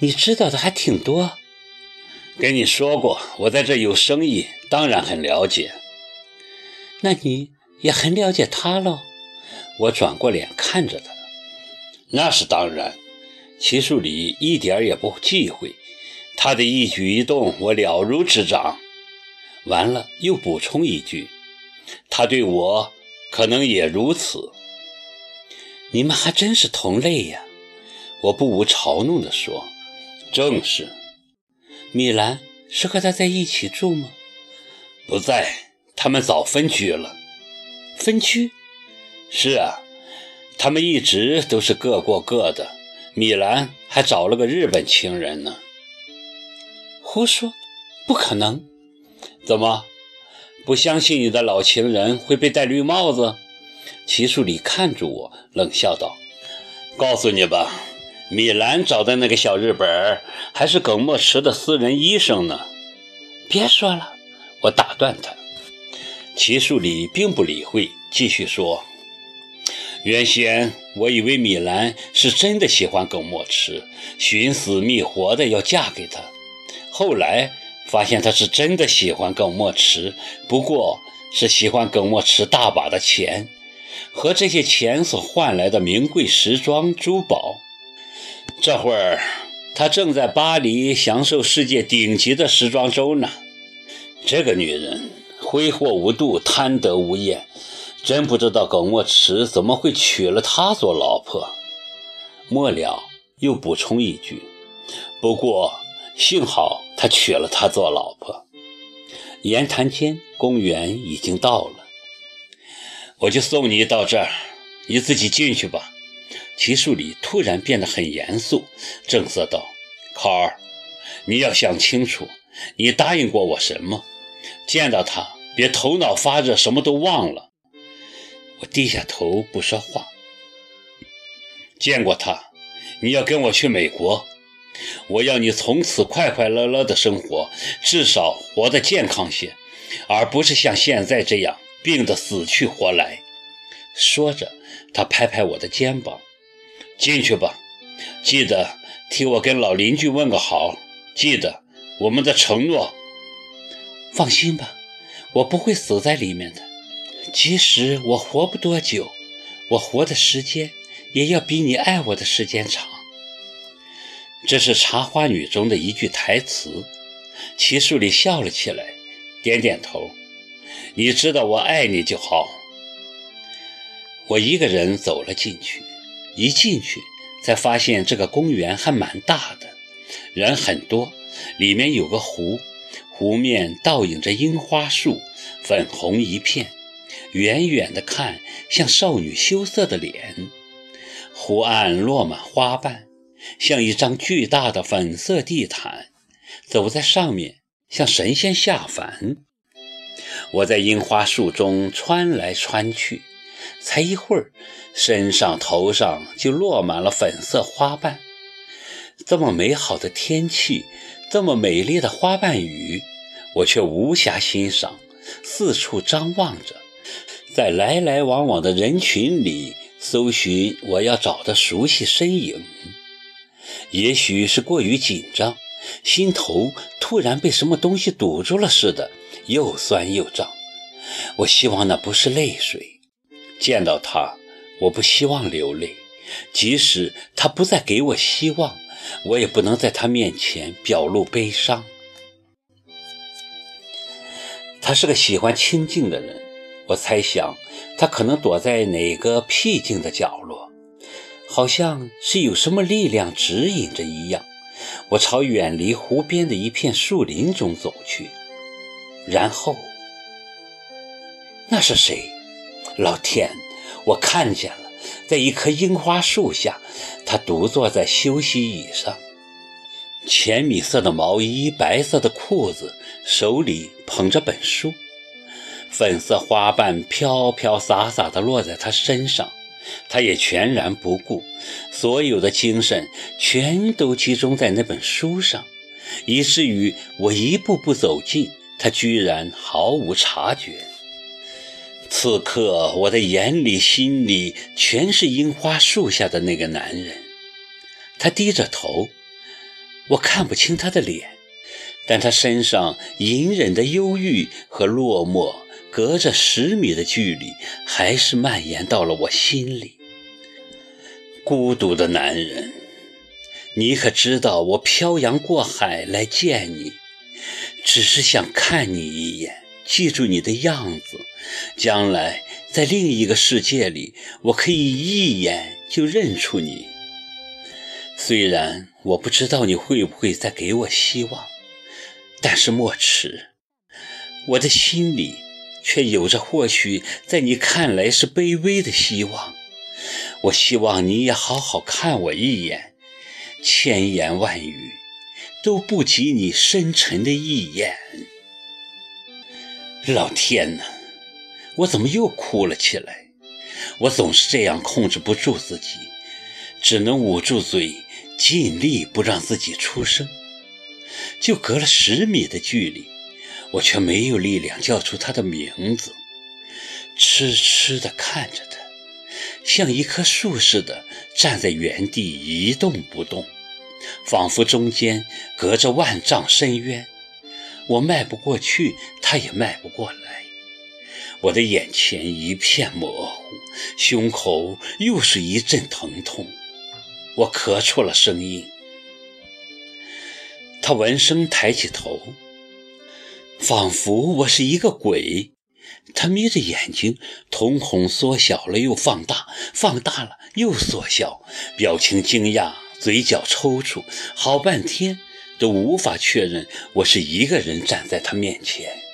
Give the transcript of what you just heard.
你知道的还挺多。跟你说过，我在这有生意，当然很了解。那你也很了解他喽？我转过脸看着他。那是当然。齐树礼一点也不忌讳，他的一举一动我了如指掌。完了，又补充一句，他对我可能也如此。你们还真是同类呀！我不无嘲弄地说：“正是。”米兰是和他在一起住吗？不在，他们早分居了。分居？是啊，他们一直都是各过各的。米兰还找了个日本情人呢。胡说，不可能！怎么，不相信你的老情人会被戴绿帽子？齐树礼看着我，冷笑道：“告诉你吧，米兰找的那个小日本还是耿墨池的私人医生呢。”别说了，我打断他。齐树礼并不理会，继续说：“原先我以为米兰是真的喜欢耿墨池，寻死觅活的要嫁给他。后来发现他是真的喜欢耿墨池，不过是喜欢耿墨池大把的钱。”和这些钱所换来的名贵时装珠宝，这会儿他正在巴黎享受世界顶级的时装周呢。这个女人挥霍无度，贪得无厌，真不知道耿墨池怎么会娶了她做老婆。末了又补充一句：不过幸好他娶了她做老婆。言谈间，公园已经到了。我就送你到这儿，你自己进去吧。齐树礼突然变得很严肃，正色道：“考儿，你要想清楚，你答应过我什么？见到他别头脑发热，什么都忘了。”我低下头不说话。见过他，你要跟我去美国，我要你从此快快乐乐的生活，至少活得健康些，而不是像现在这样。病得死去活来，说着，他拍拍我的肩膀：“进去吧，记得替我跟老邻居问个好。记得我们的承诺。放心吧，我不会死在里面的。即使我活不多久，我活的时间也要比你爱我的时间长。”这是《茶花女》中的一句台词。齐树礼笑了起来，点点头。你知道我爱你就好。我一个人走了进去，一进去才发现这个公园还蛮大的，人很多。里面有个湖，湖面倒映着樱花树，粉红一片，远远的看像少女羞涩的脸。湖岸落满花瓣，像一张巨大的粉色地毯，走在上面像神仙下凡。我在樱花树中穿来穿去，才一会儿，身上头上就落满了粉色花瓣。这么美好的天气，这么美丽的花瓣雨，我却无暇欣赏，四处张望着，在来来往往的人群里搜寻我要找的熟悉身影。也许是过于紧张，心头突然被什么东西堵住了似的。又酸又胀，我希望那不是泪水。见到他，我不希望流泪，即使他不再给我希望，我也不能在他面前表露悲伤。他是个喜欢清静的人，我猜想他可能躲在哪个僻静的角落，好像是有什么力量指引着一样。我朝远离湖边的一片树林中走去。然后，那是谁？老天，我看见了，在一棵樱花树下，他独坐在休息椅上，浅米色的毛衣，白色的裤子，手里捧着本书，粉色花瓣飘飘洒洒地落在他身上，他也全然不顾，所有的精神全都集中在那本书上，以至于我一步步走近。他居然毫无察觉。此刻，我的眼里、心里全是樱花树下的那个男人。他低着头，我看不清他的脸，但他身上隐忍的忧郁和落寞，隔着十米的距离，还是蔓延到了我心里。孤独的男人，你可知道我漂洋过海来见你，只是想看你一眼，记住你的样子，将来在另一个世界里，我可以一眼就认出你。虽然我不知道你会不会再给我希望，但是莫迟，我的心里却有着或许在你看来是卑微的希望。我希望你也好好看我一眼，千言万语都不及你深沉的一眼。老天哪，我怎么又哭了起来？我总是这样控制不住自己，只能捂住嘴。尽力不让自己出声，就隔了十米的距离，我却没有力量叫出他的名字，痴痴地看着他，像一棵树似的站在原地一动不动，仿佛中间隔着万丈深渊，我迈不过去，他也迈不过来。我的眼前一片模糊，胸口又是一阵疼痛。我咳出了声音，他闻声抬起头，仿佛我是一个鬼。他眯着眼睛，瞳孔缩小了又放大，放大了又缩小，表情惊讶，嘴角抽搐，好半天都无法确认我是一个人站在他面前。